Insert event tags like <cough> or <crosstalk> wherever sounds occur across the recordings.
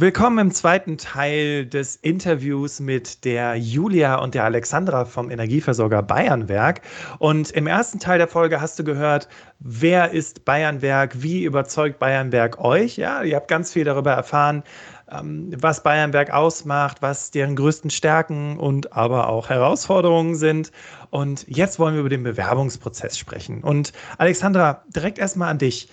Willkommen im zweiten Teil des Interviews mit der Julia und der Alexandra vom Energieversorger Bayernwerk. Und im ersten Teil der Folge hast du gehört, wer ist Bayernwerk, wie überzeugt Bayernwerk euch? Ja, ihr habt ganz viel darüber erfahren, ähm, was Bayernwerk ausmacht, was deren größten Stärken und aber auch Herausforderungen sind. Und jetzt wollen wir über den Bewerbungsprozess sprechen. Und Alexandra, direkt erstmal an dich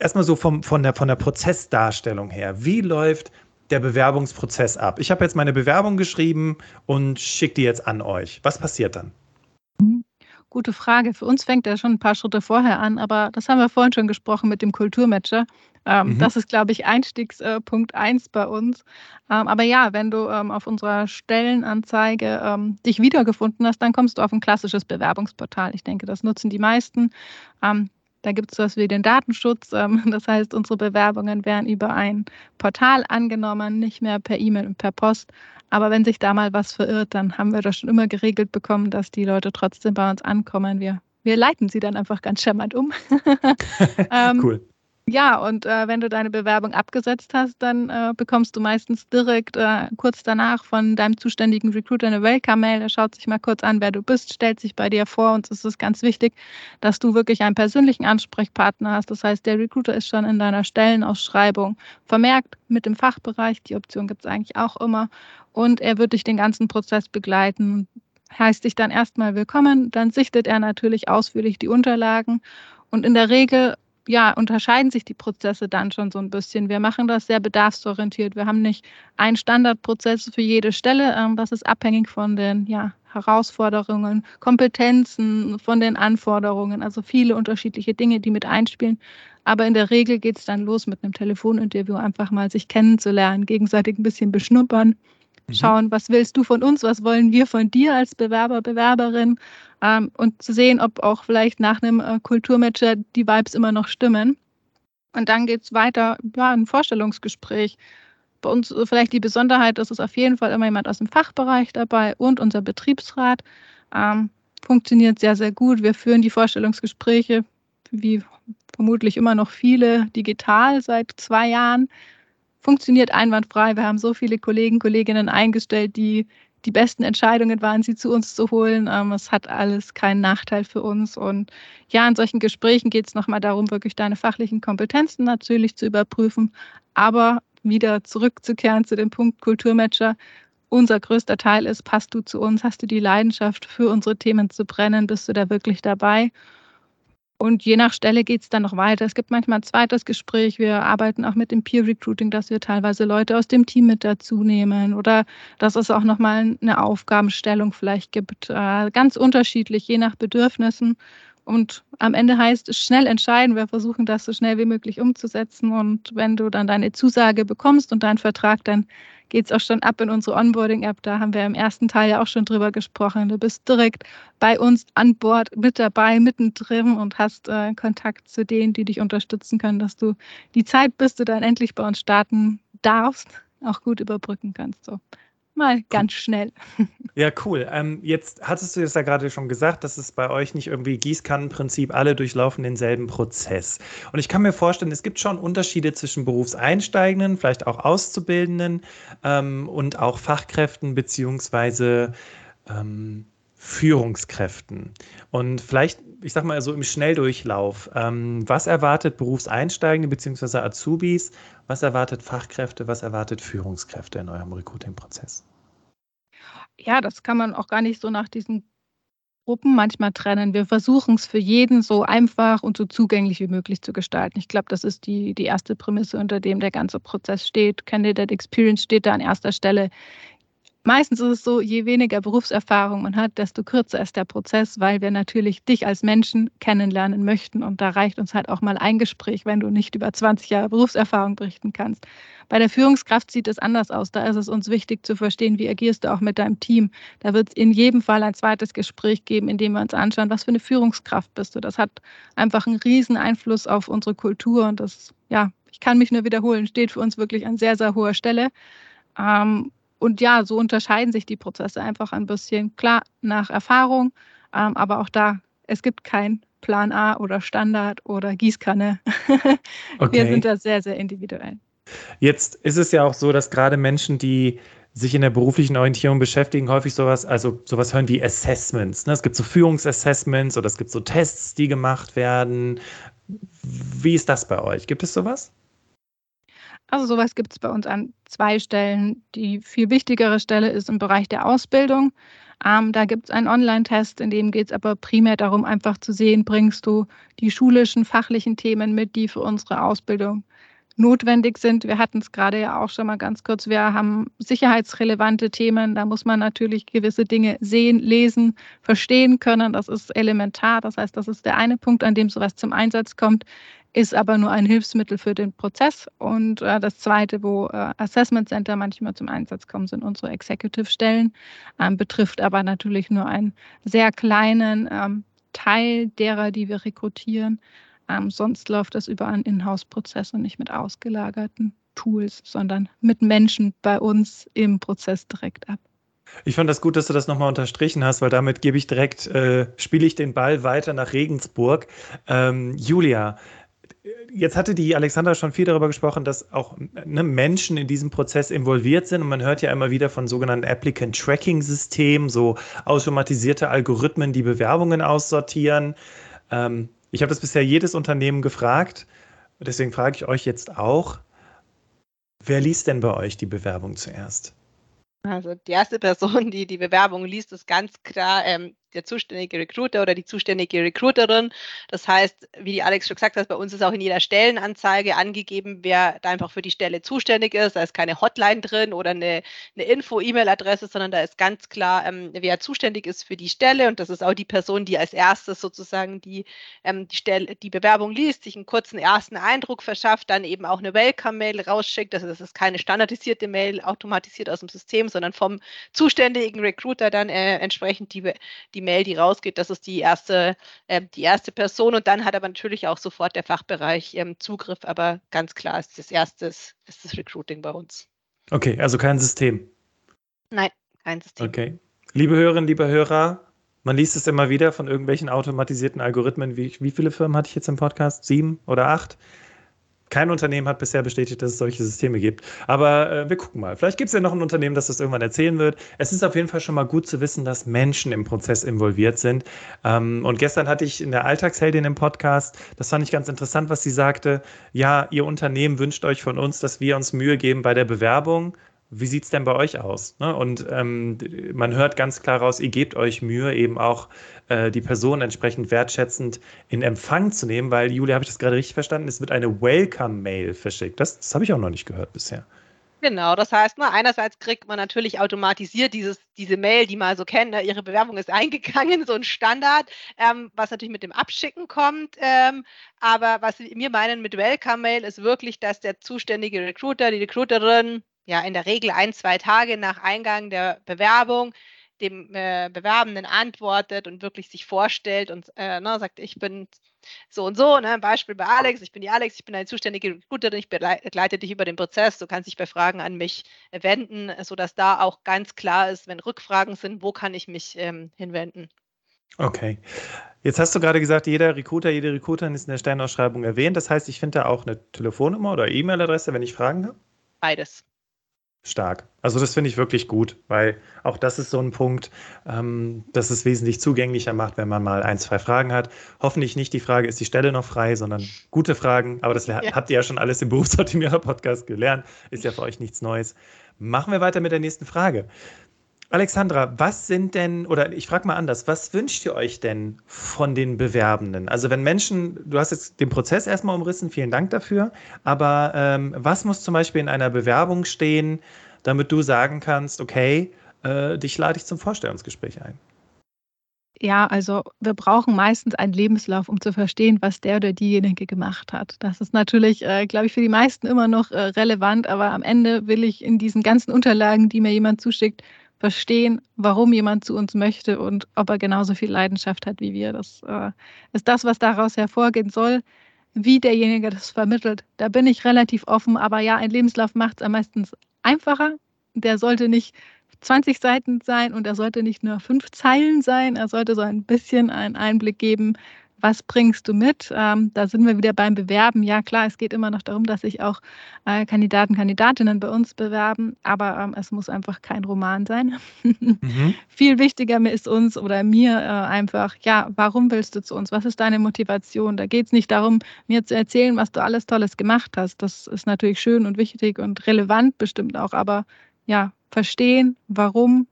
erstmal so vom, von, der, von der Prozessdarstellung her. Wie läuft der Bewerbungsprozess ab? Ich habe jetzt meine Bewerbung geschrieben und schicke die jetzt an euch. Was passiert dann? Mhm. Gute Frage. Für uns fängt er schon ein paar Schritte vorher an, aber das haben wir vorhin schon gesprochen mit dem Kulturmatcher. Ähm, mhm. Das ist, glaube ich, Einstiegspunkt 1 bei uns. Ähm, aber ja, wenn du ähm, auf unserer Stellenanzeige ähm, dich wiedergefunden hast, dann kommst du auf ein klassisches Bewerbungsportal. Ich denke, das nutzen die meisten. Da gibt es was wie den Datenschutz. Ähm, <laughs> das heißt, unsere Bewerbungen werden über ein Portal angenommen, nicht mehr per E-Mail und per Post. Aber wenn sich da mal was verirrt, dann haben wir das schon immer geregelt bekommen, dass die Leute trotzdem bei uns ankommen. Wir, wir leiten sie dann einfach ganz charmant um. <laughs> ähm, <laughs> cool. Ja, und äh, wenn du deine Bewerbung abgesetzt hast, dann äh, bekommst du meistens direkt äh, kurz danach von deinem zuständigen Recruiter eine Welcome-Mail. Er schaut sich mal kurz an, wer du bist, stellt sich bei dir vor. Und es ist ganz wichtig, dass du wirklich einen persönlichen Ansprechpartner hast. Das heißt, der Recruiter ist schon in deiner Stellenausschreibung vermerkt mit dem Fachbereich. Die Option gibt es eigentlich auch immer. Und er wird dich den ganzen Prozess begleiten heißt dich dann erstmal willkommen, dann sichtet er natürlich ausführlich die Unterlagen und in der Regel ja, unterscheiden sich die Prozesse dann schon so ein bisschen. Wir machen das sehr bedarfsorientiert. Wir haben nicht einen Standardprozess für jede Stelle. Ähm, das ist abhängig von den ja, Herausforderungen, Kompetenzen, von den Anforderungen. Also viele unterschiedliche Dinge, die mit einspielen. Aber in der Regel geht es dann los mit einem Telefoninterview, einfach mal sich kennenzulernen, gegenseitig ein bisschen beschnuppern. Schauen, was willst du von uns, was wollen wir von dir als Bewerber, Bewerberin ähm, und zu sehen, ob auch vielleicht nach einem äh, Kulturmatcher die Vibes immer noch stimmen. Und dann geht es weiter, ja, ein Vorstellungsgespräch. Bei uns äh, vielleicht die Besonderheit, es ist auf jeden Fall immer jemand aus dem Fachbereich dabei und unser Betriebsrat. Ähm, funktioniert sehr, sehr gut. Wir führen die Vorstellungsgespräche, wie vermutlich immer noch viele, digital seit zwei Jahren funktioniert einwandfrei. Wir haben so viele Kollegen, Kolleginnen eingestellt, die die besten Entscheidungen waren, sie zu uns zu holen. Ähm, es hat alles keinen Nachteil für uns. Und ja, in solchen Gesprächen geht es nochmal darum, wirklich deine fachlichen Kompetenzen natürlich zu überprüfen, aber wieder zurückzukehren zu dem Punkt Kulturmatcher. Unser größter Teil ist, passt du zu uns, hast du die Leidenschaft für unsere Themen zu brennen, bist du da wirklich dabei? Und je nach Stelle geht es dann noch weiter. Es gibt manchmal ein zweites Gespräch. Wir arbeiten auch mit dem Peer Recruiting, dass wir teilweise Leute aus dem Team mit dazu nehmen oder dass es auch nochmal eine Aufgabenstellung vielleicht gibt. Äh, ganz unterschiedlich, je nach Bedürfnissen. Und am Ende heißt es schnell entscheiden. Wir versuchen das so schnell wie möglich umzusetzen. Und wenn du dann deine Zusage bekommst und deinen Vertrag, dann geht es auch schon ab in unsere Onboarding-App. Da haben wir im ersten Teil ja auch schon drüber gesprochen. Du bist direkt bei uns an Bord, mit dabei, mittendrin und hast äh, Kontakt zu denen, die dich unterstützen können, dass du die Zeit, bis du dann endlich bei uns starten darfst, auch gut überbrücken kannst. So mal ganz schnell. <laughs> Ja, cool. Ähm, jetzt hattest du es ja gerade schon gesagt, dass es bei euch nicht irgendwie Gießkannenprinzip, alle durchlaufen denselben Prozess. Und ich kann mir vorstellen, es gibt schon Unterschiede zwischen Berufseinsteigenden, vielleicht auch Auszubildenden ähm, und auch Fachkräften beziehungsweise ähm, Führungskräften. Und vielleicht, ich sag mal so im Schnelldurchlauf, ähm, was erwartet Berufseinsteigende bzw. Azubis, was erwartet Fachkräfte, was erwartet Führungskräfte in eurem Recruiting-Prozess? Ja, das kann man auch gar nicht so nach diesen Gruppen manchmal trennen. Wir versuchen es für jeden so einfach und so zugänglich wie möglich zu gestalten. Ich glaube, das ist die, die erste Prämisse, unter dem der ganze Prozess steht. Candidate Experience steht da an erster Stelle meistens ist es so, je weniger Berufserfahrung man hat, desto kürzer ist der Prozess, weil wir natürlich dich als Menschen kennenlernen möchten. Und da reicht uns halt auch mal ein Gespräch, wenn du nicht über 20 Jahre Berufserfahrung berichten kannst. Bei der Führungskraft sieht es anders aus. Da ist es uns wichtig zu verstehen, wie agierst du auch mit deinem Team. Da wird es in jedem Fall ein zweites Gespräch geben, in dem wir uns anschauen, was für eine Führungskraft bist du. Das hat einfach einen riesen Einfluss auf unsere Kultur und das, ja, ich kann mich nur wiederholen, steht für uns wirklich an sehr, sehr hoher Stelle. Ähm, und ja, so unterscheiden sich die Prozesse einfach ein bisschen. Klar, nach Erfahrung, ähm, aber auch da, es gibt kein Plan A oder Standard oder Gießkanne. <laughs> Okay. Wir sind da sehr, sehr individuell. Jetzt ist es ja auch so, dass gerade Menschen, die sich in der beruflichen Orientierung beschäftigen, häufig sowas, also sowas hören wie Assessments. Ne? Es gibt so Führungsassessments oder es gibt so Tests, die gemacht werden. Wie ist das bei euch? Gibt es sowas? Also sowas gibt es bei uns an zwei Stellen. Die viel wichtigere Stelle ist im Bereich der Ausbildung. Ähm, da gibt es einen Online-Test, in dem geht es aber primär darum, einfach zu sehen, bringst du die schulischen, fachlichen Themen mit, die für unsere Ausbildung notwendig sind. Wir hatten es gerade ja auch schon mal ganz kurz. Wir haben sicherheitsrelevante Themen. Da muss man natürlich gewisse Dinge sehen, lesen, verstehen können. Das ist elementar. Das heißt, das ist der eine Punkt, an dem sowas zum Einsatz kommt, ist aber nur ein Hilfsmittel für den Prozess. Und äh, das zweite, wo äh, Assessment Center manchmal zum Einsatz kommen, sind unsere Executive-Stellen, ähm, betrifft aber natürlich nur einen sehr kleinen ähm, Teil derer, die wir rekrutieren. Ähm, sonst läuft das über einen Inhouse-Prozess und nicht mit ausgelagerten Tools, sondern mit Menschen bei uns im Prozess direkt ab. Ich fand das gut, dass du das nochmal unterstrichen hast, weil damit gebe ich direkt, äh, spiele ich den Ball weiter nach Regensburg. Ähm, Julia, jetzt hatte die Alexandra schon viel darüber gesprochen, dass auch ne, Menschen in diesem Prozess involviert sind. Und man hört ja immer wieder von sogenannten Applicant Tracking Systemen, so automatisierte Algorithmen, die Bewerbungen aussortieren. Ähm, ich habe das bisher jedes Unternehmen gefragt. Deswegen frage ich euch jetzt auch, wer liest denn bei euch die Bewerbung zuerst? Also die erste Person, die die Bewerbung liest, ist ganz klar ähm, der zuständige Recruiter oder die zuständige Recruiterin. Das heißt, wie die Alex schon gesagt hat, bei uns ist auch in jeder Stellenanzeige angegeben, wer da einfach für die Stelle zuständig ist. Da ist keine Hotline drin oder eine, eine Info-E-Mail-Adresse, sondern da ist ganz klar, ähm, wer zuständig ist für die Stelle. Und das ist auch die Person, die als erstes sozusagen die, ähm, die, Stelle, die Bewerbung liest, sich einen kurzen ersten Eindruck verschafft, dann eben auch eine Welcome-Mail rausschickt. Also das ist keine standardisierte Mail automatisiert aus dem System, sondern vom zuständigen Recruiter dann äh, entsprechend die, die die Mail, die rausgeht, das ist die erste, äh, die erste Person und dann hat aber natürlich auch sofort der Fachbereich ähm, Zugriff, aber ganz klar ist das erste ist das Recruiting bei uns. Okay, also kein System. Nein, kein System. Okay. Liebe Hörerinnen, liebe Hörer, man liest es immer wieder von irgendwelchen automatisierten Algorithmen. Wie, wie viele Firmen hatte ich jetzt im Podcast? Sieben oder acht? Kein Unternehmen hat bisher bestätigt, dass es solche Systeme gibt. Aber äh, wir gucken mal. Vielleicht gibt es ja noch ein Unternehmen, das das irgendwann erzählen wird. Es ist auf jeden Fall schon mal gut zu wissen, dass Menschen im Prozess involviert sind. Ähm, und gestern hatte ich in der Alltagsheldin im Podcast, das fand ich ganz interessant, was sie sagte. Ja, ihr Unternehmen wünscht euch von uns, dass wir uns Mühe geben bei der Bewerbung. Wie sieht es denn bei euch aus? Ne? Und ähm, man hört ganz klar raus, ihr gebt euch Mühe, eben auch äh, die Person entsprechend wertschätzend in Empfang zu nehmen, weil, Julia, habe ich das gerade richtig verstanden? Es wird eine Welcome-Mail verschickt. Das, das habe ich auch noch nicht gehört bisher. Genau, das heißt, ne, einerseits kriegt man natürlich automatisiert dieses, diese Mail, die man so kennt, ne, Ihre Bewerbung ist <laughs> eingegangen, so ein Standard, ähm, was natürlich mit dem Abschicken kommt. Ähm, aber was wir meinen mit Welcome-Mail ist wirklich, dass der zuständige Recruiter, die Recruiterin ja in der Regel ein, zwei Tage nach Eingang der Bewerbung dem äh, Bewerbenden antwortet und wirklich sich vorstellt und äh, ne, sagt, ich bin so und so, ne, Beispiel bei Alex, ich bin die Alex, ich bin eine zuständige Recruiterin, ich begleite dich über den Prozess, du kannst dich bei Fragen an mich wenden, sodass da auch ganz klar ist, wenn Rückfragen sind, wo kann ich mich ähm, hinwenden. Okay. Jetzt hast du gerade gesagt, jeder Recruiter, jede Recruiterin ist in der Stellenausschreibung erwähnt. Das heißt, ich finde da auch eine Telefonnummer oder E-Mail-Adresse, wenn ich Fragen habe? Beides. Stark. Also das finde ich wirklich gut, weil auch das ist so ein Punkt, ähm, dass es wesentlich zugänglicher macht, wenn man mal ein, zwei Fragen hat. Hoffentlich nicht die Frage, ist die Stelle noch frei, sondern gute Fragen. Aber das ja. habt ihr ja schon alles im Berufsoptimierer-Podcast gelernt. Ist ja für euch nichts Neues. Machen wir weiter mit der nächsten Frage. Alexandra, was sind denn, oder ich frage mal anders, was wünscht ihr euch denn von den Bewerbenden? Also wenn Menschen, du hast jetzt den Prozess erstmal umrissen, vielen Dank dafür, aber ähm, was muss zum Beispiel in einer Bewerbung stehen, damit du sagen kannst, okay, äh, dich lade ich zum Vorstellungsgespräch ein? Ja, also wir brauchen meistens einen Lebenslauf, um zu verstehen, was der oder diejenige gemacht hat. Das ist natürlich, äh, glaube ich, für die meisten immer noch äh, relevant, aber am Ende will ich in diesen ganzen Unterlagen, die mir jemand zuschickt, verstehen, warum jemand zu uns möchte und ob er genauso viel Leidenschaft hat wie wir. Das äh, ist das, was daraus hervorgehen soll. Wie derjenige das vermittelt, da bin ich relativ offen. Aber ja, ein Lebenslauf macht es am meisten einfacher. Der sollte nicht 20 Seiten sein und er sollte nicht nur fünf Zeilen sein. Er sollte so ein bisschen einen Einblick geben, was bringst du mit? Ähm, da sind wir wieder beim Bewerben. Ja, klar, es geht immer noch darum, dass sich auch äh, Kandidaten, Kandidatinnen bei uns bewerben, aber ähm, es muss einfach kein Roman sein. <laughs> mhm. Viel wichtiger ist uns oder mir äh, einfach, ja, warum willst du zu uns? Was ist deine Motivation? Da geht es nicht darum, mir zu erzählen, was du alles Tolles gemacht hast. Das ist natürlich schön und wichtig und relevant bestimmt auch, aber ja, verstehen, warum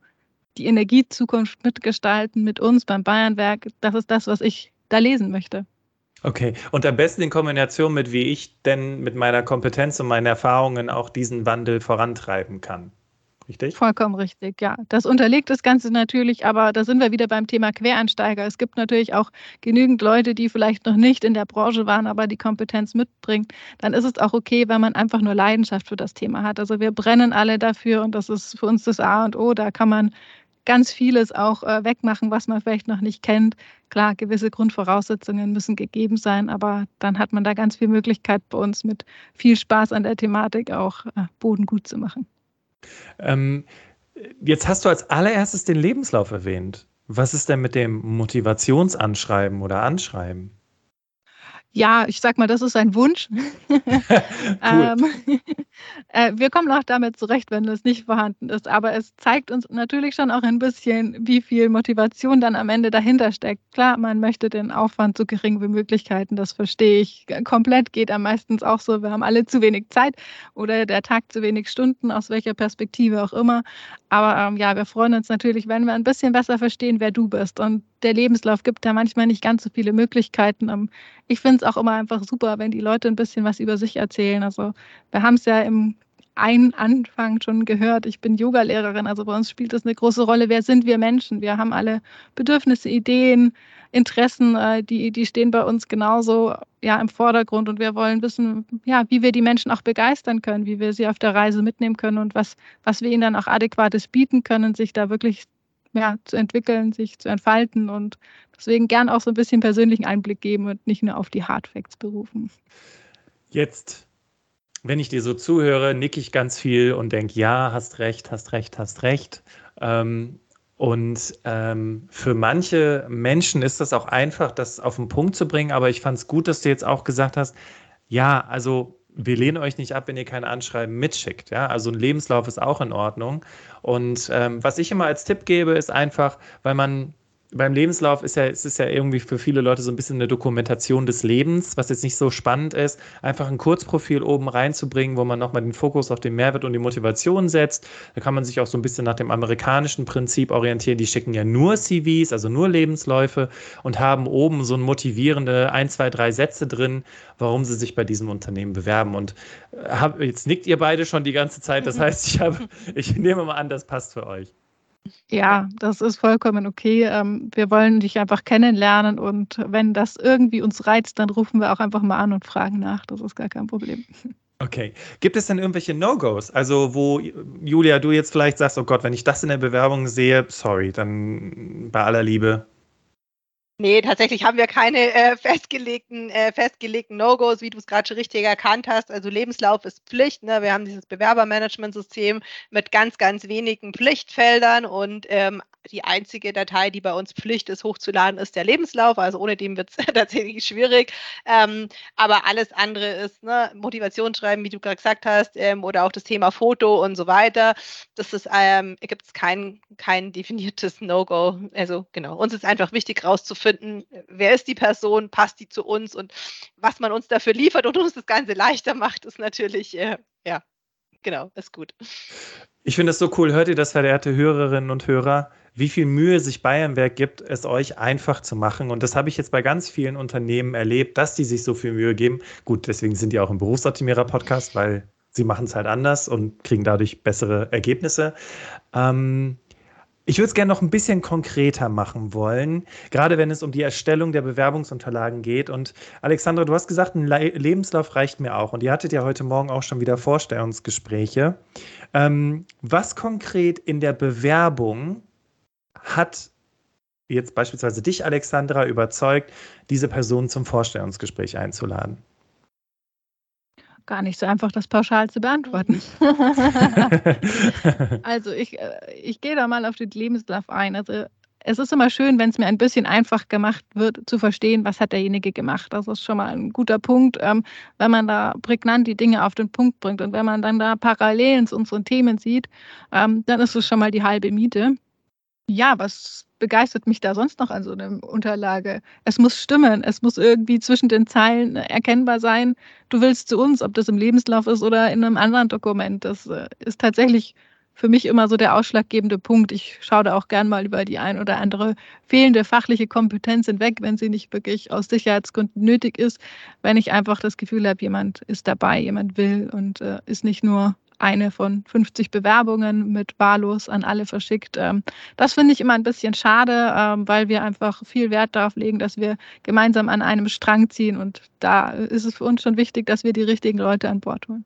die Energiezukunft mitgestalten mit uns beim Bayernwerk, das ist das, was ich da lesen möchte. Okay, und am besten in Kombination mit, wie ich denn mit meiner Kompetenz und meinen Erfahrungen auch diesen Wandel vorantreiben kann. Richtig? Vollkommen richtig, ja. Das unterlegt das Ganze natürlich, aber da sind wir wieder beim Thema Quereinsteiger. Es gibt natürlich auch genügend Leute, die vielleicht noch nicht in der Branche waren, aber die Kompetenz mitbringen. Dann ist es auch okay, wenn man einfach nur Leidenschaft für das Thema hat. Also wir brennen alle dafür und das ist für uns das A und O. Da kann man ganz vieles auch äh, wegmachen, was man vielleicht noch nicht kennt. Klar, gewisse Grundvoraussetzungen müssen gegeben sein, aber dann hat man da ganz viel Möglichkeit bei uns mit viel Spaß an der Thematik auch äh, Boden gut zu machen. Ähm, jetzt hast du als allererstes den Lebenslauf erwähnt. Was ist denn mit dem Motivationsanschreiben oder Anschreiben? Ja, ich sag mal, das ist ein Wunsch. <laughs> ähm, <laughs> äh, wir kommen auch damit zurecht, wenn das nicht vorhanden ist. Aber es zeigt uns natürlich schon auch ein bisschen, wie viel Motivation dann am Ende dahinter steckt. Klar, man möchte den Aufwand so gering wie möglich halten, das verstehe ich. Komplett geht am meistens auch so, wir haben alle zu wenig Zeit oder der Tag zu wenig Stunden, aus welcher Perspektive auch immer. Aber ähm, ja, wir freuen uns natürlich, wenn wir ein bisschen besser verstehen, wer du bist. Und der Lebenslauf gibt da manchmal nicht ganz so viele Möglichkeiten. Ähm, ich finde es auch immer einfach super, wenn die Leute ein bisschen was über sich erzählen. Also wir haben es ja im einen Anfang schon gehört, ich bin Yogalehrerin, also bei uns spielt das eine große Rolle. Wer sind wir Menschen? Wir haben alle Bedürfnisse, Ideen, Interessen, äh, die, die stehen bei uns genauso ja, im Vordergrund und wir wollen wissen, ja, wie wir die Menschen auch begeistern können, wie wir sie auf der Reise mitnehmen können und was, was wir ihnen dann auch adäquates bieten können, sich da wirklich ja, zu entwickeln, sich zu entfalten und deswegen gern auch so ein bisschen persönlichen Einblick geben und nicht nur auf die Hardfacts berufen. Jetzt, wenn ich dir so zuhöre, nicke ich ganz viel und denke, ja, hast recht, hast recht, hast recht. Ähm, und ähm, für manche Menschen ist das auch einfach, das auf den Punkt zu bringen. Aber ich fand es gut, dass du jetzt auch gesagt hast, ja, also wir lehnen euch nicht ab, wenn ihr kein Anschreiben mitschickt. Ja? Also ein Lebenslauf ist auch in Ordnung. Und ähm, was ich immer als Tipp gebe, ist einfach, weil man beim Lebenslauf ist ja, es ist ja irgendwie für viele Leute so ein bisschen eine Dokumentation des Lebens, was jetzt nicht so spannend ist, einfach ein Kurzprofil oben reinzubringen, wo man nochmal den Fokus auf den Mehrwert und die Motivation setzt. Da kann man sich auch so ein bisschen nach dem amerikanischen Prinzip orientieren. Die schicken ja nur CVs, also nur Lebensläufe und haben oben so ein motivierende ein, zwei, drei Sätze drin, warum sie sich bei diesem Unternehmen bewerben. Und äh, hab, jetzt nickt ihr beide schon die ganze Zeit. Das heißt, ich, hab, ich nehme mal an, das passt für euch. Ja, das ist vollkommen okay. Ähm, wir wollen dich einfach kennenlernen und wenn das irgendwie uns reizt, dann rufen wir auch einfach mal an und fragen nach. Das ist gar kein Problem. Okay. Gibt es denn irgendwelche No-Gos? Also, wo, Julia, du jetzt vielleicht sagst, oh Gott, wenn ich das in der Bewerbung sehe, sorry, dann bei aller Liebe, Nee, tatsächlich haben wir keine äh, <laughs> festgelegten, äh, festgelegten No-Gos, wie du es gerade schon richtig erkannt hast. Also Lebenslauf ist Pflicht. Ne? Wir haben dieses Bewerbermanagementsystem mit ganz, ganz wenigen Pflichtfeldern und ähm, die einzige Datei, die bei uns Pflicht ist, hochzuladen, ist der Lebenslauf. Also ohne den wird es <laughs> tatsächlich schwierig. Ähm, aber alles andere ist ne, Motivationsschreiben, wie du gerade gesagt hast, ähm, oder auch das Thema Foto und so weiter. Das ist, ähm, gibt es kein, kein definiertes No-Go. Also genau, uns ist einfach wichtig rauszufinden, wer ist die Person, passt die zu uns und was man uns dafür liefert und uns das Ganze <laughs> leichter macht, ist natürlich, äh, ja, genau, ist gut. Ich finde es so cool. Hört ihr das, verehrte Hörerinnen und Hörer? wie viel Mühe sich Bayernwerk gibt, es euch einfach zu machen. Und das habe ich jetzt bei ganz vielen Unternehmen erlebt, dass die sich so viel Mühe geben. Gut, deswegen sind die auch im Berufsoptimierer-Podcast, weil sie machen es halt anders und kriegen dadurch bessere Ergebnisse. Ähm, ich würde es gerne noch ein bisschen konkreter machen wollen, gerade wenn es um die Erstellung der Bewerbungsunterlagen geht. Und Alexandra, du hast gesagt, ein Le Lebenslauf reicht mir auch. Und ihr hattet ja heute Morgen auch schon wieder Vorstellungsgespräche. Ähm, was konkret in der Bewerbung hat jetzt beispielsweise dich, Alexandra, überzeugt, diese Person zum Vorstellungsgespräch einzuladen? Gar nicht so einfach, das pauschal zu beantworten. <laughs> <laughs> also ich, äh, ich gehe da mal auf den Lebenslauf ein. Also es ist immer schön, wenn es mir ein bisschen einfach gemacht wird, zu verstehen, was hat derjenige gemacht. Das ist schon mal ein guter Punkt, ähm, wenn man da prägnant die Dinge auf den Punkt bringt. Und wenn man dann da Parallelen zu unseren Themen sieht, ähm, dann ist es schon mal die halbe Miete. Ja, was begeistert mich da sonst noch an so einer Unterlage? Es muss stimmen, es muss irgendwie zwischen den Zeilen erkennbar sein. Du willst zu uns, ob das im Lebenslauf ist oder in einem anderen Dokument. Das äh, ist tatsächlich für mich immer so der ausschlaggebende Punkt. Ich schaue da auch gern mal über die ein oder andere fehlende fachliche Kompetenz hinweg, wenn sie nicht wirklich aus Sicherheitsgründen nötig ist, wenn ich einfach das Gefühl habe, jemand ist dabei, jemand will und äh, ist nicht nur eine von 50 Bewerbungen mit wahllos an alle verschickt. Ähm, das finde ich immer ein bisschen schade, ähm, weil wir einfach viel Wert darauf legen, dass wir gemeinsam an einem Strang ziehen. Und da ist es für uns schon wichtig, dass wir die richtigen Leute an Bord holen.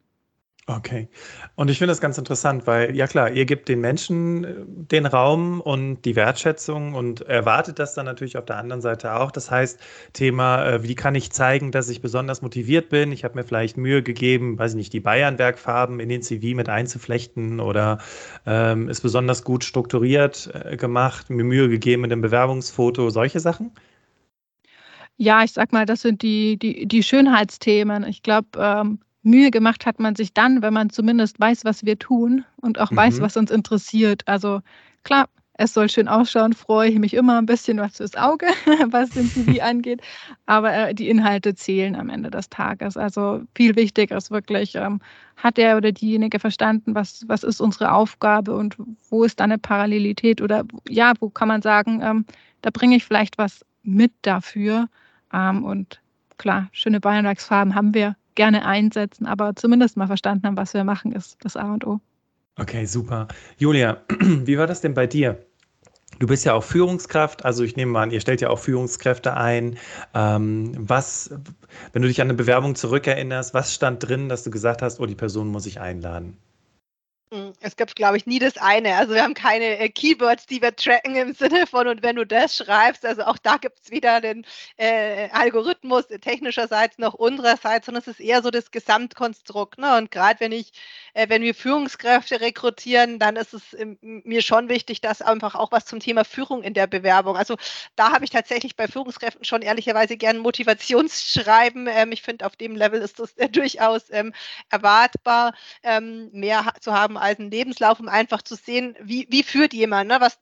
Okay. Und ich finde das ganz interessant, weil, ja klar, ihr gebt den Menschen äh, den Raum und die Wertschätzung und erwartet das dann natürlich auf der anderen Seite auch. Das heißt, Thema, äh, wie kann ich zeigen, dass ich besonders motiviert bin? Ich habe mir vielleicht Mühe gegeben, weiß ich nicht, die Bayernwerkfarben in den CV mit einzuflechten oder ähm, ist besonders gut strukturiert äh, gemacht, mir Mühe gegeben mit dem Bewerbungsfoto, solche Sachen? Ja, ich sag mal, das sind die, die, die Schönheitsthemen. Ich glaube, ähm, Mühe gemacht hat man sich dann, wenn man zumindest weiß, was wir tun und auch mhm. weiß, was uns interessiert. Also klar, es soll schön ausschauen, freue ich mich immer ein bisschen was fürs Auge, <laughs> was den CV <laughs> angeht. Aber äh, die Inhalte zählen am Ende des Tages. Also viel wichtiger ist wirklich, ähm, hat der oder diejenige verstanden, was, was ist unsere Aufgabe und wo ist da eine Parallelität oder ja, wo kann man sagen, ähm, da bringe ich vielleicht was mit dafür. Ähm, und klar, schöne Bayernwerksfarben haben wir gerne einsetzen, aber zumindest mal verstanden haben, was wir machen, ist das A und O. Okay, super. Julia, <clears throat> wie war das denn bei dir? Du bist ja auch Führungskraft, also ich nehme an, ihr stellt ja auch Führungskräfte ein. Ähm, was, wenn du dich an eine Bewerbung zurückerinnerst, was stand drin, dass du gesagt hast, oh, die Person muss ich einladen? Hm, es gibt, glaube ich, nie das eine. Also wir haben keine äh, Keywords, die wir tracken im Sinne von, und wenn du das schreibst, also auch da gibt es weder den äh, Algorithmus technischerseits noch unsererseits, sondern es ist eher so das Gesamtkonstrukt. Ne? Und gerade wenn ich, äh, wenn wir Führungskräfte rekrutieren, dann ist es ähm, mir schon wichtig, dass einfach auch was zum Thema Führung in der Bewerbung. Also da habe ich tatsächlich bei Führungskräften schon ehrlicherweise gern Motivationsschreiben. Ähm, ich finde, auf dem Level ist das äh, durchaus ähm, erwartbar, ähm, mehr zu haben Lebenslauf, um einfach zu sehen, wie, wie führt jemand, ne? was,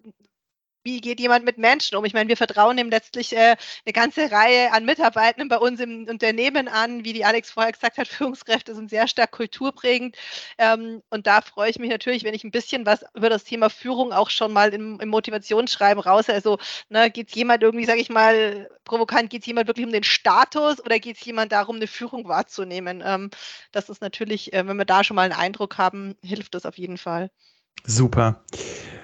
wie geht jemand mit Menschen um? Ich meine, wir vertrauen ihm letztlich äh, eine ganze Reihe an Mitarbeitenden bei uns im Unternehmen an. Wie die Alex vorher gesagt hat, <laughs> Führungskräfte sind sehr stark kulturprägend. Ähm, und da freue ich mich natürlich, wenn ich ein bisschen was über das Thema Führung auch schon mal im, im Motivationsschreiben raus. Also ne, geht es jemand irgendwie, sage ich mal, provokant, geht es jemand wirklich um den Status oder geht es jemand darum, eine Führung wahrzunehmen? Ähm, das ist natürlich, äh, wenn wir da schon mal einen Eindruck haben, hilft das auf jeden Fall. Super.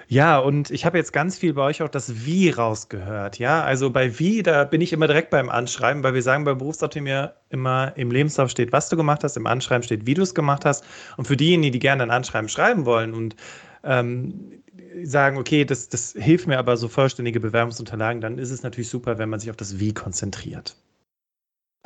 Ja, und ich habe jetzt ganz viel bei euch auch das Wie rausgehört. Ja, also bei Wie, da bin ich immer direkt beim Anschreiben, weil wir sagen bei Berufsoptimier immer im Lebenslauf steht, was du gemacht hast, im Anschreiben steht, wie du es gemacht hast. Und für diejenigen, die gerne ein Anschreiben schreiben wollen und ähm, sagen, okay, das, das hilft mir aber so vollständige Bewerbungsunterlagen, dann ist es natürlich super, wenn man sich auf das Wie konzentriert.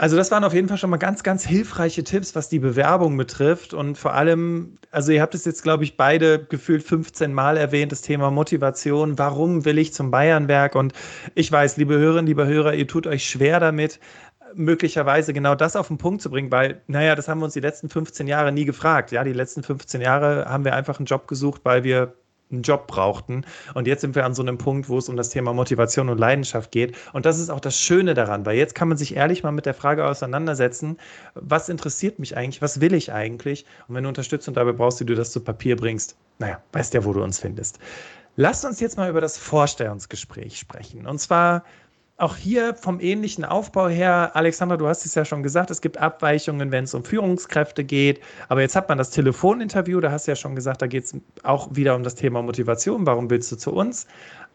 Also das waren auf jeden Fall schon mal ganz, ganz hilfreiche Tipps, was die Bewerbung betrifft. Und vor allem, also ihr habt es jetzt, glaube ich, beide gefühlt 15 Mal erwähnt, das Thema Motivation. Warum will ich zum Bayernwerk? Und ich weiß, liebe Hörerinnen, liebe Hörer, ihr tut euch schwer damit, möglicherweise genau das auf den Punkt zu bringen, weil, naja, das haben wir uns die letzten 15 Jahre nie gefragt. Ja, die letzten 15 Jahre haben wir einfach einen Job gesucht, weil wir einen Job brauchten. Und jetzt sind wir an so einem Punkt, wo es um das Thema Motivation und Leidenschaft geht. Und das ist auch das Schöne daran, weil jetzt kann man sich ehrlich mal mit der Frage auseinandersetzen, was interessiert mich eigentlich, was will ich eigentlich? Und wenn du Unterstützung dabei brauchst, wie du das zu Papier bringst, naja, weißt ja, wo du uns findest. Lasst uns jetzt mal über das Vorstellungsgespräch sprechen. Und zwar auch hier vom ähnlichen Aufbau her, Alexander, du hast es ja schon gesagt, es gibt Abweichungen, wenn es um Führungskräfte geht. Aber jetzt hat man das Telefoninterview, da hast du ja schon gesagt, da geht es auch wieder um das Thema Motivation. Warum willst du zu uns?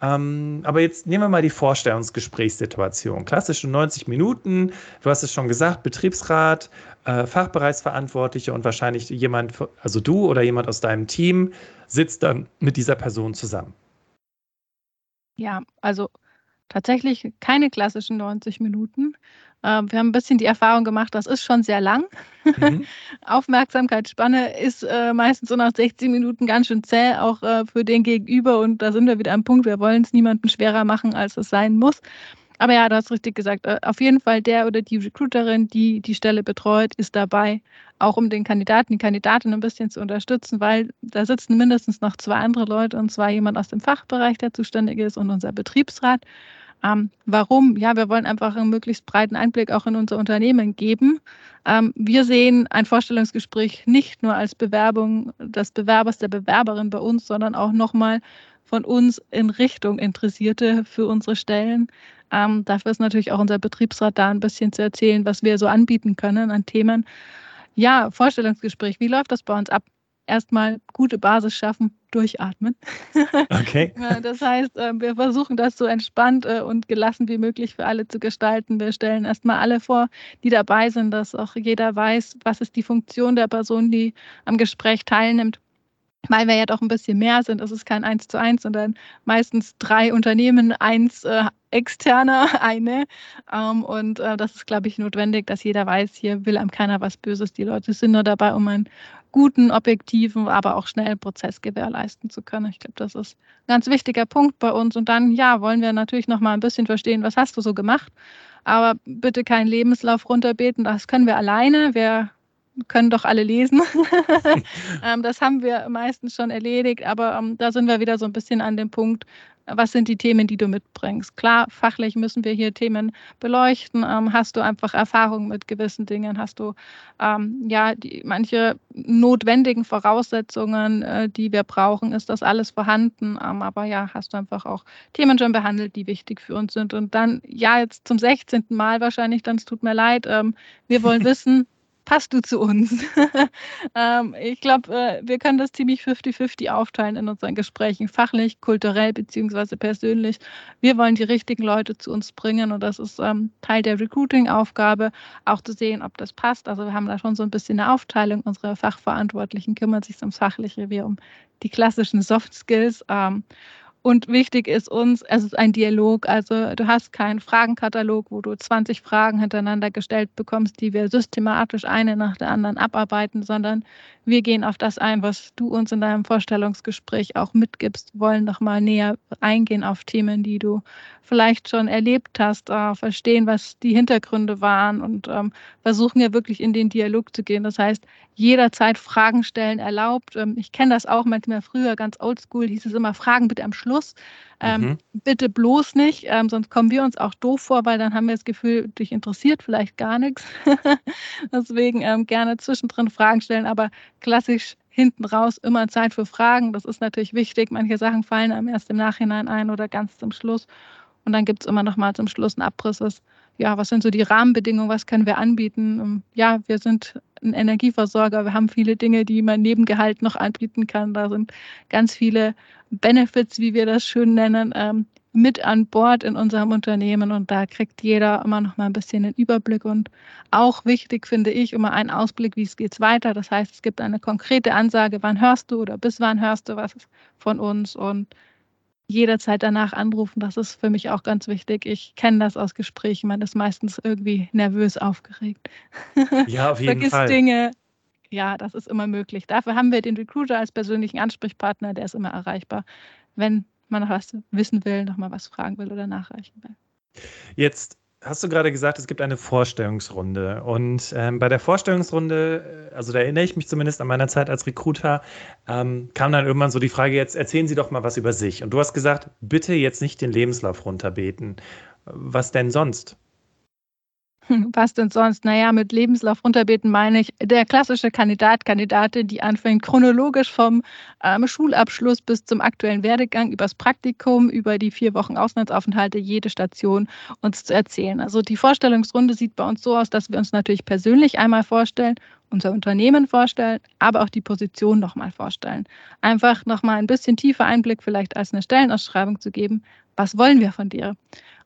Ähm, aber jetzt nehmen wir mal die Vorstellungsgesprächssituation. Klassische 90 Minuten, du hast es schon gesagt, Betriebsrat, äh, Fachbereichsverantwortliche und wahrscheinlich jemand, also du oder jemand aus deinem Team, sitzt dann mit dieser Person zusammen. Ja, also tatsächlich keine klassischen 90 Minuten. Ähm, wir haben ein bisschen die Erfahrung gemacht, das ist schon sehr lang. Mhm. <laughs> Aufmerksamkeitsspanne ist äh, meistens so nach 60 Minuten ganz schön zäh, auch äh, für den Gegenüber. Und da sind wir wieder am Punkt, wir wollen es niemandem schwerer machen, als es sein muss. Aber ja, du hast richtig gesagt, äh, auf jeden Fall der oder die Recruiterin, die die Stelle betreut, ist dabei, auch um den Kandidaten, die Kandidatin ein bisschen zu unterstützen, weil da sitzen mindestens noch zwei andere Leute, und zwar jemand aus dem Fachbereich, der zuständig ist, und unser Betriebsrat. Ähm, warum? Ja, wir wollen einfach einen möglichst breiten Einblick auch in unser Unternehmen geben. Ähm, wir sehen ein Vorstellungsgespräch nicht nur als Bewerbung des Bewerbers, der Bewerberin bei uns, sondern auch nochmal von uns in Richtung Interessierte für unsere Stellen. Ähm, dafür ist natürlich auch unser Betriebsrat da, ein bisschen zu erzählen, was wir so anbieten können an Themen. Ja, Vorstellungsgespräch, wie läuft das bei uns ab? erstmal gute Basis schaffen, durchatmen. <laughs> Okay. das heißt, äh, wir versuchen das so entspannt äh, und gelassen wie möglich für alle zu gestalten. Wir stellen erstmal alle vor, die dabei sind, dass auch jeder weiß, was ist die Funktion der Person, die am Gespräch teilnimmt. Weil wir ja doch ein bisschen mehr sind, es ist kein Eins zu eins, sondern meistens drei Unternehmen, eins äh, externer, <laughs> eine. Ähm, und äh, das ist, glaube ich, notwendig, dass jeder weiß, hier will einem keiner was Böses. Die Leute sind nur dabei, um ein guten, objektiven, aber auch schnellen Prozess gewährleisten zu können. Ich glaube, das ist ein ganz wichtiger Punkt bei uns. Und dann, ja, wollen wir natürlich noch mal ein bisschen verstehen, was hast du so gemacht. Aber bitte keinen Lebenslauf runterbeten, das können wir alleine. Wir können doch alle lesen. <laughs> <laughs> Ähm, das haben wir meistens schon erledigt, aber ähm, da sind wir wieder so ein bisschen an dem Punkt, was sind die Themen, die du mitbringst? Klar, fachlich müssen wir hier Themen beleuchten. Ähm, hast du einfach Erfahrung mit gewissen Dingen? Hast du ähm, ja die, manche notwendigen Voraussetzungen, äh, die wir brauchen? Ist das alles vorhanden? Ähm, aber ja, hast du einfach auch Themen schon behandelt, die wichtig für uns sind? Und dann, ja, jetzt zum 16. Mal wahrscheinlich, dann es tut mir leid. Ähm, wir wollen <laughs> wissen, passt du zu uns? <laughs> ähm, ich glaube, äh, wir können das ziemlich 50-50 aufteilen in unseren Gesprächen, fachlich, kulturell beziehungsweise persönlich. Wir wollen die richtigen Leute zu uns bringen und das ist ähm, Teil der Recruiting-Aufgabe, auch zu sehen, ob das passt. Also wir haben da schon so ein bisschen eine Aufteilung. Unsere Fachverantwortlichen kümmern sich ums Fachliche, wir um die klassischen Soft Skills. Ähm, und wichtig ist uns, es ist ein Dialog. Also du hast keinen Fragenkatalog, wo du 20 Fragen hintereinander gestellt bekommst, die wir systematisch eine nach der anderen abarbeiten, sondern wir gehen auf das ein, was du uns in deinem Vorstellungsgespräch auch mitgibst, wollen nochmal näher eingehen auf Themen, die du vielleicht schon erlebt hast, äh, verstehen, was die Hintergründe waren und ähm, versuchen ja wirklich in den Dialog zu gehen. Das heißt, jederzeit Fragen stellen erlaubt. Ähm, ich kenne das auch manchmal früher, ganz oldschool, hieß es immer Fragen bitte am Schluss. Ähm, mhm. Bitte bloß nicht, ähm, sonst kommen wir uns auch doof vor, weil dann haben wir das Gefühl, dich interessiert vielleicht gar nichts. <laughs> Deswegen ähm, gerne zwischendrin Fragen stellen, aber klassisch hinten raus immer Zeit für Fragen. Das ist natürlich wichtig. Manche Sachen fallen einem erst im Nachhinein ein oder ganz zum Schluss. Und dann gibt es immer noch mal zum Schluss einen Abriss, was, ja, was sind so die Rahmenbedingungen, was können wir anbieten? Ähm, ja, wir sind ein Energieversorger, wir haben viele Dinge, die man neben Gehalt noch anbieten kann. Da sind ganz viele Benefits, wie wir das schön nennen, ähm, mit an Bord in unserem Unternehmen und da kriegt jeder immer noch mal ein bisschen den Überblick und auch wichtig finde ich immer einen Ausblick, wie es geht weiter. Das heißt, es gibt eine konkrete Ansage, wann hörst du oder bis wann hörst du was von uns und jederzeit danach anrufen. Das ist für mich auch ganz wichtig. Ich kenne das aus Gesprächen. Man ist meistens irgendwie nervös, aufgeregt. <laughs> Ja, auf jeden Vergisst Fall. Dinge. Ja, das ist immer möglich. Dafür haben wir den Recruiter als persönlichen Ansprechpartner. Der ist immer erreichbar, wenn man noch was wissen will, noch mal was fragen will oder nachreichen will. Jetzt hast du gerade gesagt, es gibt eine Vorstellungsrunde. Und ähm, bei der Vorstellungsrunde, äh, also da erinnere ich mich zumindest an meiner Zeit als Recruiter, ähm, kam dann irgendwann so die Frage, jetzt erzählen Sie doch mal was über sich. Und du hast gesagt, bitte jetzt nicht den Lebenslauf runterbeten. Was denn sonst? <laughs> Was denn sonst? Naja, mit Lebenslauf runterbeten meine ich der klassische Kandidat, Kandidatin, die anfängt chronologisch vom ähm, Schulabschluss bis zum aktuellen Werdegang, übers Praktikum, über die vier Wochen Auslandsaufenthalte, jede Station uns zu erzählen. Also die Vorstellungsrunde sieht bei uns so aus, dass wir uns natürlich persönlich einmal vorstellen unser Unternehmen vorstellen, aber auch die Position nochmal vorstellen. Einfach nochmal ein bisschen tiefer Einblick vielleicht als eine Stellenausschreibung zu geben. was wollen wir von dir?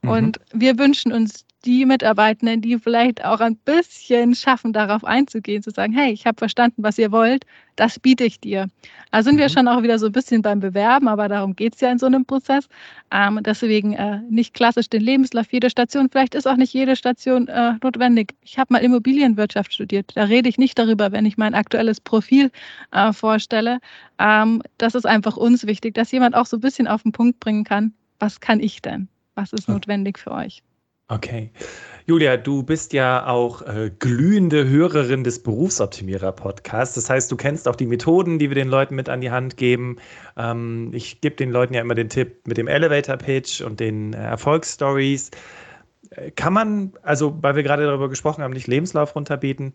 Mhm. Und wir wünschen uns die Mitarbeitenden, die vielleicht auch ein bisschen schaffen, darauf einzugehen, zu sagen, hey, ich habe verstanden, was ihr wollt, das biete ich dir. Da sind mhm. wir schon auch wieder so ein bisschen beim Bewerben, aber darum geht es ja in so einem Prozess. Ähm, deswegen äh, nicht klassisch den Lebenslauf jeder Station. Vielleicht ist auch nicht jede Station äh, notwendig. Ich habe mal Immobilienwirtschaft studiert. Da rede ich nicht darüber, wenn ich mein aktuelles Profil äh, vorstelle. Ähm, das ist einfach uns wichtig, dass jemand auch so ein bisschen auf den Punkt bringen kann, was kann ich denn? Was ist notwendig für euch? Okay. Julia, du bist ja auch äh, glühende Hörerin des Berufsoptimierer-Podcasts. Das heißt, du kennst auch die Methoden, die wir den Leuten mit an die Hand geben. Ähm, ich gebe den Leuten ja immer den Tipp mit dem Elevator-Pitch und den äh, Erfolgsstories. Äh, kann man, also weil wir gerade darüber gesprochen haben, nicht Lebenslauf runterbieten,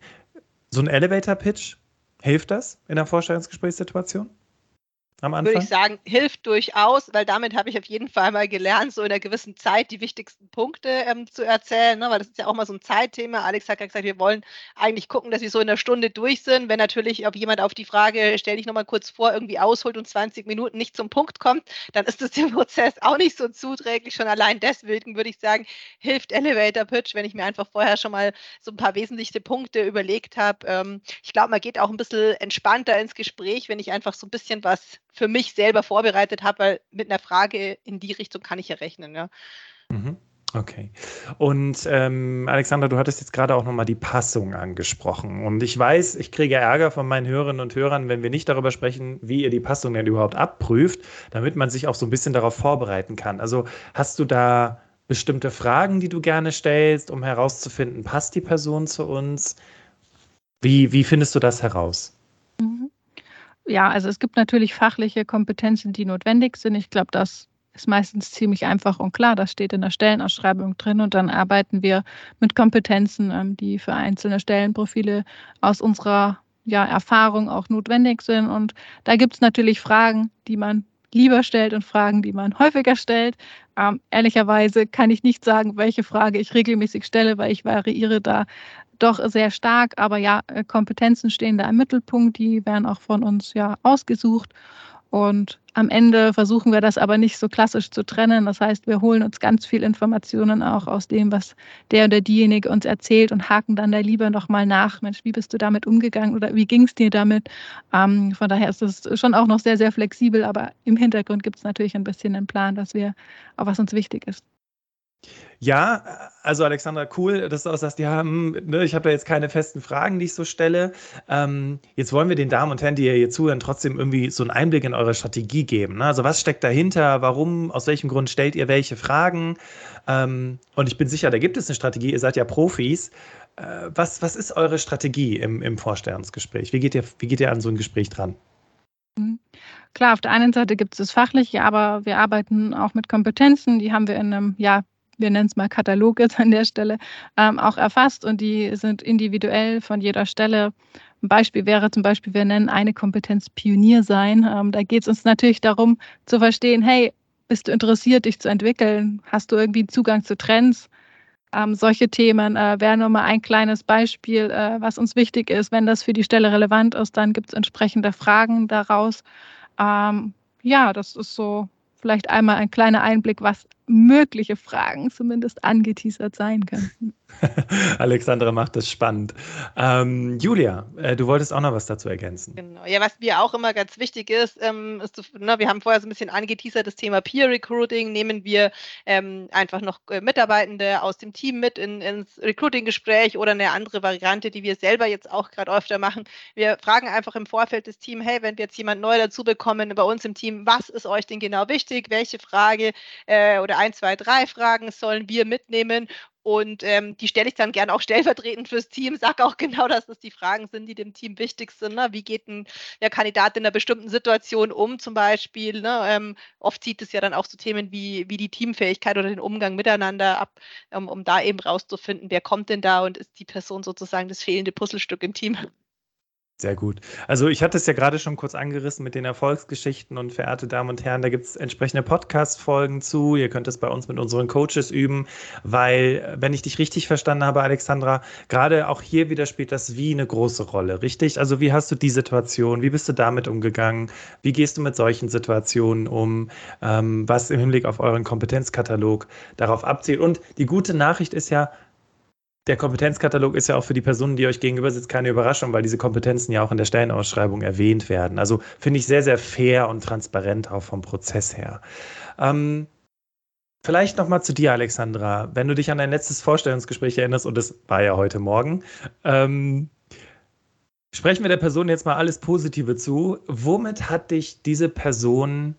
so ein Elevator-Pitch, hilft das in der Vorstellungsgesprächssituation? Am Anfang? Würde ich sagen, hilft durchaus, weil damit habe ich auf jeden Fall mal gelernt, so in einer gewissen Zeit die wichtigsten Punkte ähm, zu erzählen, ne? weil das ist ja auch mal so ein Zeitthema. Alex hat ja gesagt, wir wollen eigentlich gucken, dass wir so in einer Stunde durch sind. Wenn natürlich ob jemand auf die Frage, stell dich nochmal kurz vor, irgendwie ausholt und 20 Minuten nicht zum Punkt kommt, dann ist das <laughs> dem Prozess auch nicht so zuträglich. Schon allein deswegen würde ich sagen, hilft Elevator Pitch, wenn ich mir einfach vorher schon mal so ein paar wesentliche Punkte überlegt habe. Ähm, ich glaube, man geht auch ein bisschen entspannter ins Gespräch, wenn ich einfach so ein bisschen was für mich selber vorbereitet habe, weil mit einer Frage in die Richtung kann ich ja rechnen. Ja. Mhm. Okay. Und ähm, Alexander, du hattest jetzt gerade auch nochmal die Passung angesprochen. Und ich weiß, ich kriege Ärger von meinen Hörerinnen und Hörern, wenn wir nicht darüber sprechen, wie ihr die Passung denn überhaupt abprüft, damit man sich auch so ein bisschen darauf vorbereiten kann. Also hast du da bestimmte Fragen, die du gerne stellst, um herauszufinden, passt die Person zu uns? Wie, wie findest du das heraus? Ja, also es gibt natürlich fachliche Kompetenzen, die notwendig sind. Ich glaube, das ist meistens ziemlich einfach und klar. Das steht in der Stellenausschreibung drin und dann arbeiten wir mit Kompetenzen, ähm, die für einzelne Stellenprofile aus unserer ja, Erfahrung auch notwendig sind. Und da gibt es natürlich Fragen, die man lieber stellt und Fragen, die man <laughs> häufiger stellt. Ähm, ehrlicherweise kann ich nicht sagen, welche Frage ich regelmäßig stelle, weil ich variiere da doch sehr stark. Aber ja, äh, Kompetenzen stehen da im Mittelpunkt. Die werden auch von uns ja ausgesucht. Und am Ende versuchen wir das aber nicht so klassisch zu trennen. Das heißt, wir holen uns ganz viel Informationen auch aus dem, was der oder diejenige uns erzählt und haken dann da lieber nochmal nach. Mensch, wie bist du damit umgegangen oder wie ging es dir damit? Ähm, von daher ist es schon auch noch sehr, sehr flexibel, aber im Hintergrund gibt es natürlich ein bisschen einen Plan, dass wir, auch was uns wichtig ist. Ja, also Alexandra, cool, dass du auch sagst, ja, hm, ne, ich habe da jetzt keine festen Fragen, die ich so stelle. Ähm, jetzt wollen wir den Damen und Herren, die hier zuhören, trotzdem irgendwie so einen Einblick in eure Strategie geben. Ne? Also was steckt dahinter? Warum, aus welchem Grund stellt ihr welche Fragen? Ähm, und ich bin sicher, da gibt es eine Strategie, ihr seid ja Profis. Äh, was, was ist eure Strategie im, im Vorstellungsgespräch? Wie geht, ihr, wie geht ihr an so ein Gespräch dran? Mhm. Klar, auf der einen Seite gibt es das Fachliche, aber wir arbeiten auch mit Kompetenzen, die haben wir in einem ja, wir nennen es mal Katalog jetzt an der Stelle, ähm, auch erfasst und die sind individuell von jeder Stelle. Ein Beispiel wäre zum Beispiel, wir nennen eine Kompetenz Pionier sein. Ähm, da geht es uns natürlich darum zu verstehen, hey, bist du interessiert, dich zu entwickeln? Hast du irgendwie Zugang zu Trends? Ähm, solche Themen äh, wären nur mal ein kleines Beispiel, äh, was uns wichtig ist. Wenn das für die Stelle relevant ist, dann gibt es entsprechende Fragen daraus. Ähm, ja, das ist so vielleicht einmal ein kleiner Einblick, was mögliche Fragen zumindest angeteasert sein könnten. <laughs> Alexandra macht das spannend. Ähm, Julia, äh, du wolltest auch noch was dazu ergänzen. Genau. Ja, was mir auch immer ganz wichtig ist, ähm, ist ne, wir haben vorher so ein bisschen angeteasert, das Thema Peer Recruiting. Nehmen wir ähm, einfach noch äh, Mitarbeitende aus dem Team mit in, ins Recruiting-Gespräch oder eine andere Variante, die wir selber jetzt auch gerade öfter machen. Wir fragen einfach im Vorfeld des Teams, hey, wenn wir jetzt jemand neu dazu bekommen bei uns im Team, was ist euch denn genau wichtig? Welche Frage äh, oder ein, zwei, drei Fragen sollen wir mitnehmen und ähm, die stelle ich dann gerne auch stellvertretend fürs Team, sage auch genau, dass das die Fragen sind, die dem Team wichtig sind. Ne? Wie geht ein der Kandidat in einer bestimmten Situation um, zum Beispiel? Ne? Ähm, oft zieht es ja dann auch so Themen wie, wie die Teamfähigkeit oder den Umgang miteinander ab, um, um da eben rauszufinden, wer kommt denn da und ist die Person sozusagen das fehlende Puzzlestück im Team. Sehr gut. Also ich hatte es ja gerade schon kurz angerissen mit den Erfolgsgeschichten und verehrte Damen und Herren, da gibt es entsprechende Podcast-Folgen zu. Ihr könnt es bei uns mit unseren Coaches üben, weil, wenn ich dich richtig verstanden habe, Alexandra, gerade auch hier wieder spielt das Wie eine große Rolle, richtig? Also wie hast du die Situation? Wie bist du damit umgegangen? Wie gehst du mit solchen Situationen um? Ähm, was im Hinblick auf euren Kompetenzkatalog darauf abzielt? Und die gute Nachricht ist ja, der Kompetenzkatalog ist ja auch für die Personen, die euch gegenüber sitzt, keine Überraschung, weil diese Kompetenzen ja auch in der Stellenausschreibung erwähnt werden. Also finde ich sehr, sehr fair und transparent auch vom Prozess her. Ähm, vielleicht nochmal zu dir, Alexandra. Wenn du dich an dein letztes Vorstellungsgespräch erinnerst, und das war ja heute Morgen, ähm, sprechen wir der Person jetzt mal alles Positive zu. Womit hat dich diese Person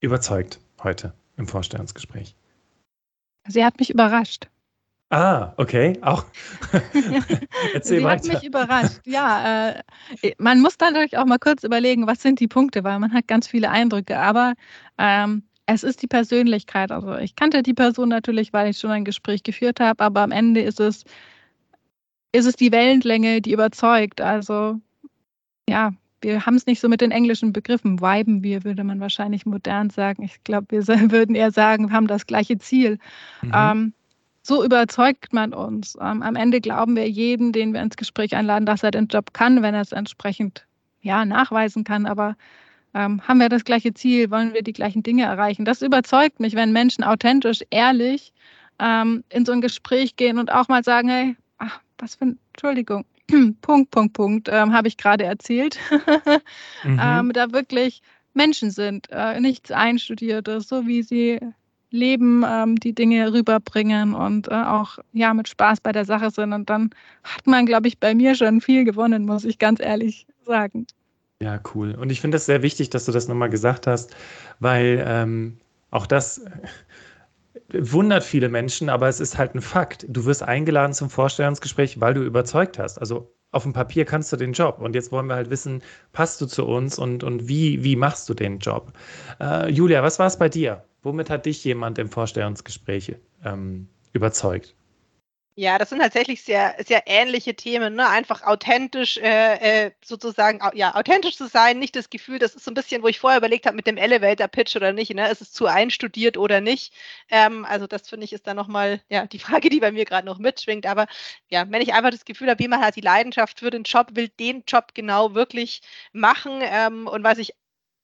überzeugt heute im Vorstellungsgespräch? Sie hat mich überrascht. Ah, okay, auch. <laughs> Erzähl Sie weiter. hat mich überrascht. Ja, äh, man muss dann natürlich auch mal kurz überlegen, was sind die Punkte, weil man hat ganz viele Eindrücke. Aber ähm, es ist die Persönlichkeit. Also ich kannte die Person natürlich, weil ich schon ein Gespräch geführt habe, aber am Ende ist es, ist es die Wellenlänge, die überzeugt. Also ja, wir haben es nicht so mit den englischen Begriffen. Viben wir, würde man wahrscheinlich modern sagen. Ich glaube, wir <laughs> würden eher sagen, wir haben das gleiche Ziel. Mhm. Ähm, so überzeugt man uns. Ähm, am Ende glauben wir jeden, den wir ins Gespräch einladen, dass er den Job kann, wenn er es entsprechend ja, nachweisen kann. Aber ähm, haben wir das gleiche Ziel? Wollen wir die gleichen Dinge erreichen? Das überzeugt mich, wenn Menschen authentisch, ehrlich ähm, in so ein Gespräch gehen und auch mal sagen, hey, ach, was für ein, Entschuldigung, <clears throat> Punkt, Punkt, Punkt, ähm, habe ich gerade erzählt. <laughs> mhm. ähm, da wirklich Menschen sind, äh, nichts Einstudiertes, so wie sie leben, ähm, die Dinge rüberbringen und äh, auch ja mit Spaß bei der Sache sind. Und dann hat man, glaube ich, bei mir schon viel gewonnen, muss ich ganz ehrlich sagen. Ja, cool. Und ich finde es sehr wichtig, dass du das nochmal gesagt hast, weil ähm, auch das äh, wundert viele Menschen, aber es ist halt ein Fakt. Du wirst eingeladen zum Vorstellungsgespräch, weil du überzeugt hast. Also auf dem Papier kannst du den Job. Und jetzt wollen wir halt wissen, passt du zu uns und, und wie, wie machst du den Job? Äh, Julia, was war es bei dir? Womit hat dich jemand im Vorstellungsgespräch ähm, überzeugt? Ja, das sind tatsächlich sehr, sehr ähnliche Themen. Ne? Einfach authentisch, äh, äh, sozusagen, ja, authentisch zu sein, nicht das Gefühl, das ist so ein bisschen, wo ich vorher überlegt habe mit dem Elevator-Pitch oder nicht. Ne? Ist es zu einstudiert oder nicht? Ähm, also, das finde ich ist dann nochmal ja, die Frage, die bei mir gerade noch mitschwingt. Aber ja, wenn ich einfach das Gefühl habe, jemand hat die Leidenschaft für den Job, will den Job genau wirklich machen. Ähm, und was ich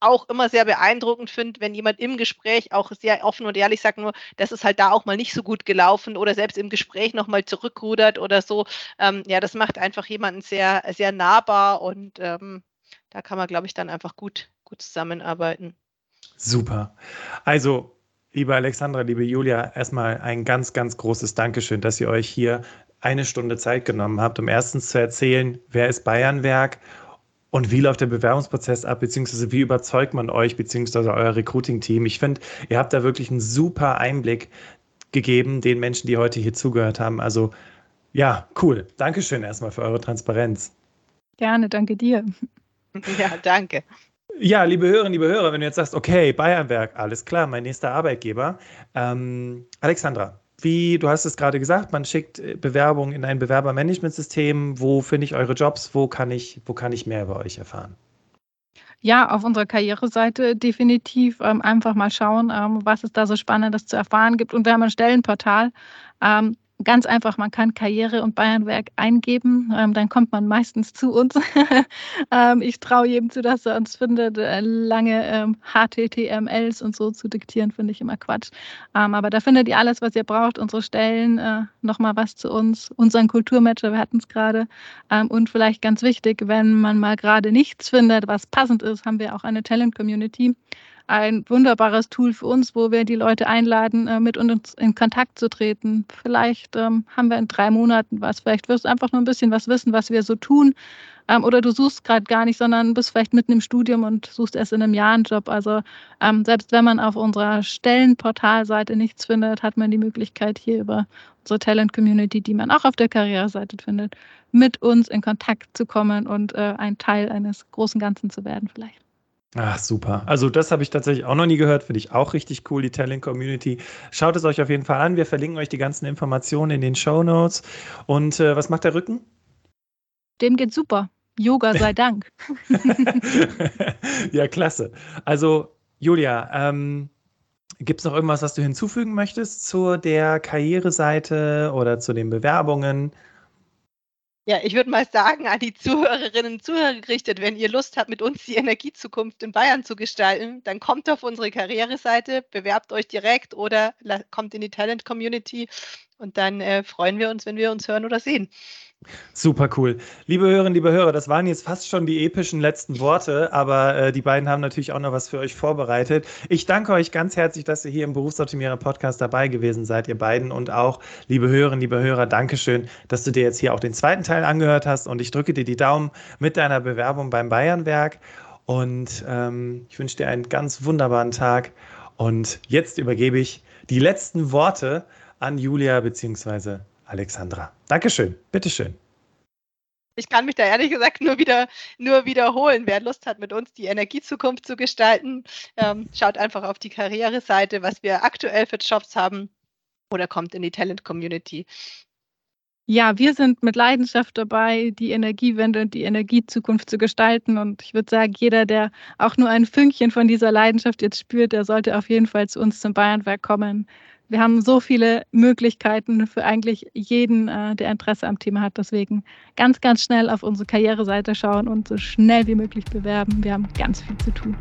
auch immer sehr beeindruckend finde, wenn jemand im Gespräch auch sehr offen und ehrlich sagt, nur, das ist halt da auch mal nicht so gut gelaufen oder selbst im Gespräch nochmal zurückrudert oder so. Ähm, ja, das macht einfach jemanden sehr, sehr nahbar und ähm, da kann man, glaube ich, dann einfach gut, gut zusammenarbeiten. Super. Also, liebe Alexandra, liebe Julia, erstmal ein ganz, ganz großes Dankeschön, dass ihr euch hier eine Stunde Zeit genommen habt, um erstens zu erzählen, wer ist Bayernwerk und wie läuft der Bewerbungsprozess ab, beziehungsweise wie überzeugt man euch, beziehungsweise euer Recruiting-Team? Ich finde, ihr habt da wirklich einen super Einblick gegeben, den Menschen, die heute hier zugehört haben. Also ja, cool. Dankeschön erstmal für eure Transparenz. Gerne, danke dir. <laughs> Ja, danke. Ja, liebe Hörerinnen, liebe Hörer, wenn du jetzt sagst, okay, Bayernwerk, alles klar, mein nächster Arbeitgeber. Ähm, Alexandra, wie, du hast es gerade gesagt, man schickt äh, Bewerbungen in ein Bewerbermanagementsystem. Wo finde ich eure Jobs? Wo kann ich, wo kann ich mehr über euch erfahren? Ja, auf unserer Karriereseite definitiv ähm, einfach mal schauen, ähm, was es da so Spannendes zu erfahren gibt. Und wir haben ein Stellenportal. Ähm, Ganz einfach, man kann Karriere und Bayernwerk eingeben, ähm, dann kommt man meistens zu uns. <laughs> ähm, ich traue jedem zu, dass er uns findet. Äh, lange ähm, HTTMLs und so zu diktieren, finde ich immer Quatsch. Ähm, aber da findet ihr alles, was ihr braucht, unsere Stellen, äh, nochmal was zu uns, unseren Kulturmatcher, wir hatten es gerade. Ähm, und vielleicht ganz wichtig, wenn man mal gerade nichts findet, was passend ist, haben wir auch eine Talent-Community ein wunderbares Tool für uns, wo wir die Leute einladen, äh, mit uns in Kontakt zu treten. Vielleicht ähm, haben wir in drei Monaten was. Vielleicht wirst du einfach nur ein bisschen was wissen, was wir so tun. Ähm, oder du suchst gerade gar nicht, sondern bist vielleicht mitten im Studium und suchst erst in einem Jahr einen Job. Also ähm, selbst wenn man auf unserer Stellenportalseite nichts findet, hat man die Möglichkeit hier über unsere Talent Community, die man auch auf der Karriereseite findet, mit uns in Kontakt zu kommen und äh, ein Teil eines großen Ganzen zu werden vielleicht. Ach, super. Also das habe ich tatsächlich auch noch nie gehört, finde ich auch richtig cool, die Talent Community. Schaut es euch auf jeden Fall an. Wir verlinken euch die ganzen Informationen in den Show Notes. Und äh, was macht der Rücken? Dem geht super. Yoga sei <laughs> Dank. ja, klasse. Also, Julia, ähm, gibt es noch irgendwas, was du hinzufügen möchtest zu der Karriereseite oder zu den Bewerbungen? Ja, ich würde mal sagen, an die Zuhörerinnen und Zuhörer gerichtet, wenn ihr Lust habt, mit uns die Energiezukunft in Bayern zu gestalten, dann kommt auf unsere Karriereseite, bewerbt euch direkt oder kommt in die Talent Community und dann äh, freuen wir uns, wenn wir uns hören oder sehen. Super cool. Liebe Hörerinnen, liebe Hörer, das waren jetzt fast schon die epischen letzten Worte, aber äh, die beiden haben natürlich auch noch was für euch vorbereitet. Ich danke euch ganz herzlich, dass ihr hier im Berufsoptimierer Podcast dabei gewesen seid, ihr beiden. Und auch, liebe Hörerinnen, liebe Hörer, Dankeschön, dass du dir jetzt hier auch den zweiten Teil angehört hast. Und ich drücke dir die Daumen mit deiner Bewerbung beim Bayernwerk. Und ähm, ich wünsche dir einen ganz wunderbaren Tag. Und jetzt übergebe ich die letzten Worte an Julia bzw. Alexandra. Dankeschön. Bitteschön. Ich kann mich da ehrlich gesagt nur wieder nur wiederholen. Wer Lust hat, mit uns die Energiezukunft zu gestalten, ähm, schaut einfach auf die Karriereseite, was wir aktuell für Jobs haben oder kommt in die Talent Community. Ja, wir sind mit Leidenschaft dabei, die Energiewende und die Energiezukunft zu gestalten. Und ich würde sagen, jeder, der auch nur ein Fünkchen von dieser Leidenschaft jetzt spürt, der sollte auf jeden Fall zu uns zum Bayernwerk kommen. Wir haben so viele Möglichkeiten für eigentlich jeden, äh, der Interesse am Thema hat. Deswegen ganz, ganz schnell auf unsere Karriereseite schauen und so schnell wie möglich bewerben. Wir haben ganz viel zu tun.